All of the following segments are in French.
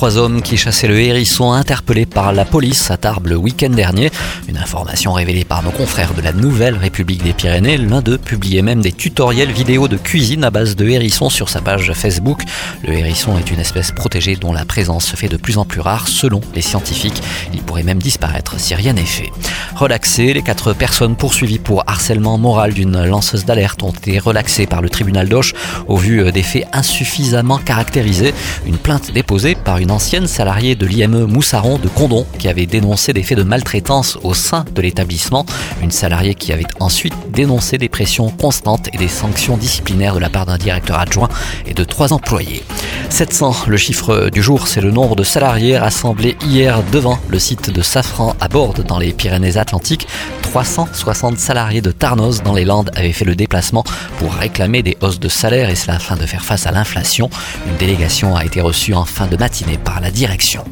Trois hommes qui chassaient le hérisson interpellés par la police à Tarbes le week-end dernier. Une information révélée par nos confrères de la Nouvelle République des Pyrénées. L'un d'eux publiait même des tutoriels vidéo de cuisine à base de hérisson sur sa page Facebook. Le hérisson est une espèce protégée dont la présence se fait de plus en plus rare selon les scientifiques. Il pourrait même disparaître si rien n'est fait. Relaxés, les quatre personnes poursuivies pour harcèlement moral d'une lanceuse d'alerte ont été relaxées par le tribunal d'Auch au vu des faits insuffisamment caractérisés. Une plainte déposée par une ancienne salariée de l'IME Moussaron de Condon qui avait dénoncé des faits de maltraitance au sein de l'établissement. Une salariée qui avait ensuite dénoncé des pressions constantes et des sanctions disciplinaires de la part d'un directeur adjoint et de trois employés. 700, le chiffre du jour, c'est le nombre de salariés rassemblés hier devant le site de Safran à Borde dans les Pyrénées-Atlantiques. 360 salariés de Tarnos dans les Landes avaient fait le déplacement pour réclamer des hausses de salaire et cela afin de faire face à l'inflation. Une délégation a été reçue en fin de matinée par la direction.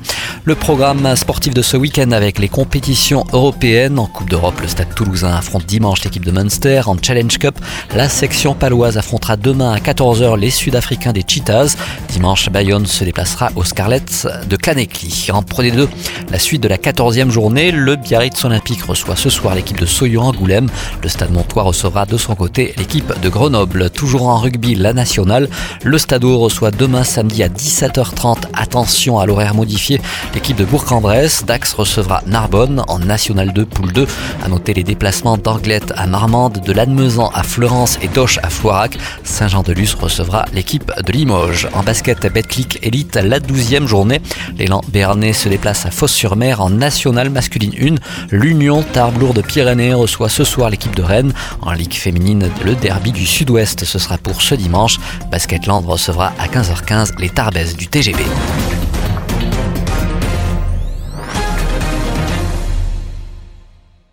Le programme sportif de ce week-end avec les compétitions européennes en Coupe d'Europe, le Stade Toulousain affronte dimanche l'équipe de Munster en Challenge Cup. La section paloise affrontera demain à 14h les Sud-Africains des Cheetahs. Dimanche, Bayonne se déplacera aux Scarlets de Canecli. En Pro D2, la suite de la 14e journée, le Biarritz Olympique reçoit ce soir l'équipe de Soyons-Angoulême. Le Stade Montois recevra de son côté l'équipe de Grenoble. Toujours en rugby, la nationale. Le Stade reçoit demain samedi à 17h30. Attention à l'horaire modifié. L'équipe de Bourg-en-Bresse, Dax recevra Narbonne en National 2 Poule 2. À noter les déplacements d'Anglette à Marmande, de Lannemezan à Florence et d'Auch à Floirac. Saint-Jean-de-Luz recevra l'équipe de Limoges. En basket, Betclic Elite, la 12e journée. L'élan Béarnais se déplace à Fos-sur-Mer en National masculine 1. L'Union Tarbes-Lourdes-Pyrénées reçoit ce soir l'équipe de Rennes. En Ligue féminine, le derby du Sud-Ouest, ce sera pour ce dimanche. Basketland recevra à 15h15 les Tarbes du TGV.